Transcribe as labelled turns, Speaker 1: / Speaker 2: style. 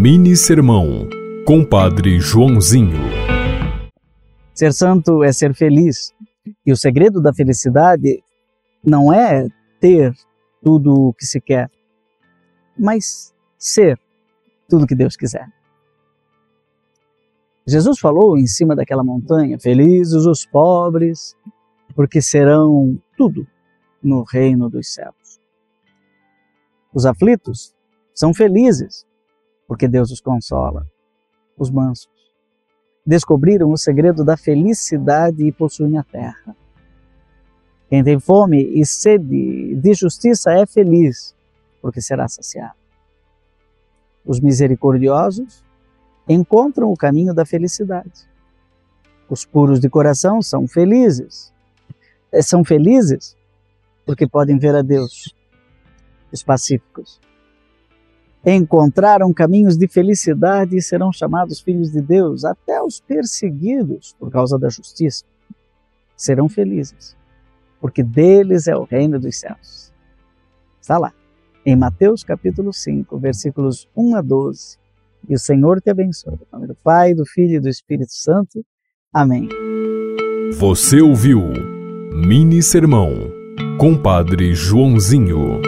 Speaker 1: Mini Sermão, Compadre Joãozinho.
Speaker 2: Ser santo é ser feliz. E o segredo da felicidade não é ter tudo o que se quer, mas ser tudo o que Deus quiser. Jesus falou em cima daquela montanha: Felizes os pobres, porque serão tudo no reino dos céus. Os aflitos são felizes, porque Deus os consola. Os mansos descobriram o segredo da felicidade e possuem a terra. Quem tem fome e sede de justiça é feliz, porque será saciado. Os misericordiosos encontram o caminho da felicidade. Os puros de coração são felizes. Eh, são felizes porque podem ver a Deus. Os pacíficos encontraram caminhos de felicidade e serão chamados filhos de Deus. Até os perseguidos por causa da justiça serão felizes, porque deles é o reino dos céus. Está lá, em Mateus capítulo 5, versículos 1 a 12. E o Senhor te abençoe. Em nome do Pai, do Filho e do Espírito Santo. Amém.
Speaker 1: Você ouviu Mini Sermão, Compadre Joãozinho.